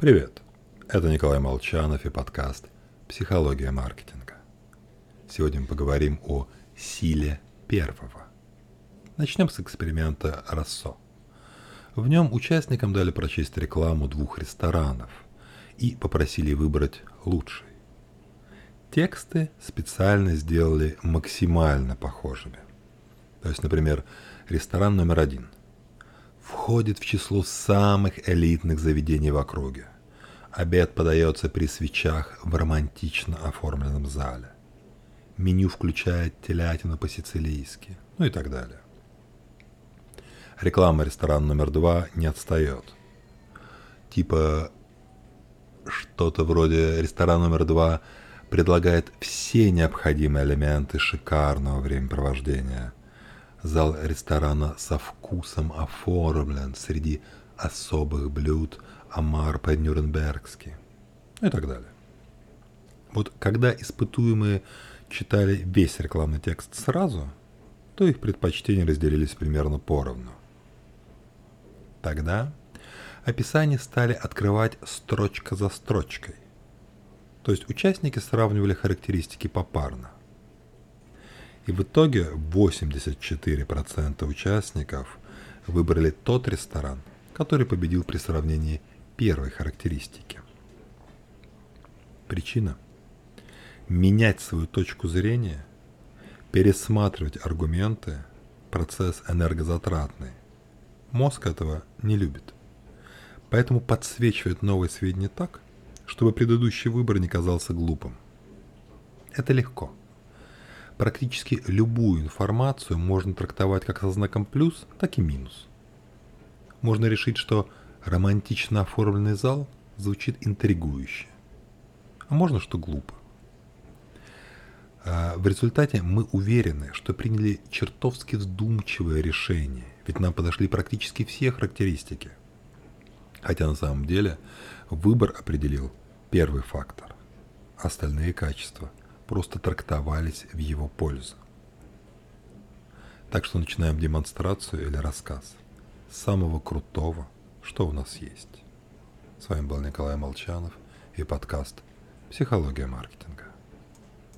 Привет! Это Николай Молчанов и подкаст «Психология маркетинга». Сегодня мы поговорим о силе первого. Начнем с эксперимента Рассо. В нем участникам дали прочесть рекламу двух ресторанов и попросили выбрать лучший. Тексты специально сделали максимально похожими. То есть, например, ресторан номер один – входит в число самых элитных заведений в округе. Обед подается при свечах в романтично оформленном зале. Меню включает телятину по-сицилийски, ну и так далее. Реклама ресторана номер два не отстает. Типа что-то вроде ресторан номер два предлагает все необходимые элементы шикарного времяпровождения – Зал ресторана со вкусом оформлен среди особых блюд омар по-нюрнбергски ну и так далее. Вот когда испытуемые читали весь рекламный текст сразу, то их предпочтения разделились примерно поровну. Тогда описания стали открывать строчка за строчкой. То есть участники сравнивали характеристики попарно. И в итоге 84% участников выбрали тот ресторан, который победил при сравнении первой характеристики. Причина – менять свою точку зрения, пересматривать аргументы – процесс энергозатратный. Мозг этого не любит. Поэтому подсвечивает новые сведения так, чтобы предыдущий выбор не казался глупым. Это легко – Практически любую информацию можно трактовать как со знаком плюс, так и минус. Можно решить, что романтично оформленный зал звучит интригующе. А можно, что глупо. А в результате мы уверены, что приняли чертовски вдумчивое решение, ведь нам подошли практически все характеристики. Хотя на самом деле выбор определил первый фактор, остальные качества – просто трактовались в его пользу. Так что начинаем демонстрацию или рассказ самого крутого, что у нас есть. С вами был Николай Молчанов и подкаст «Психология маркетинга».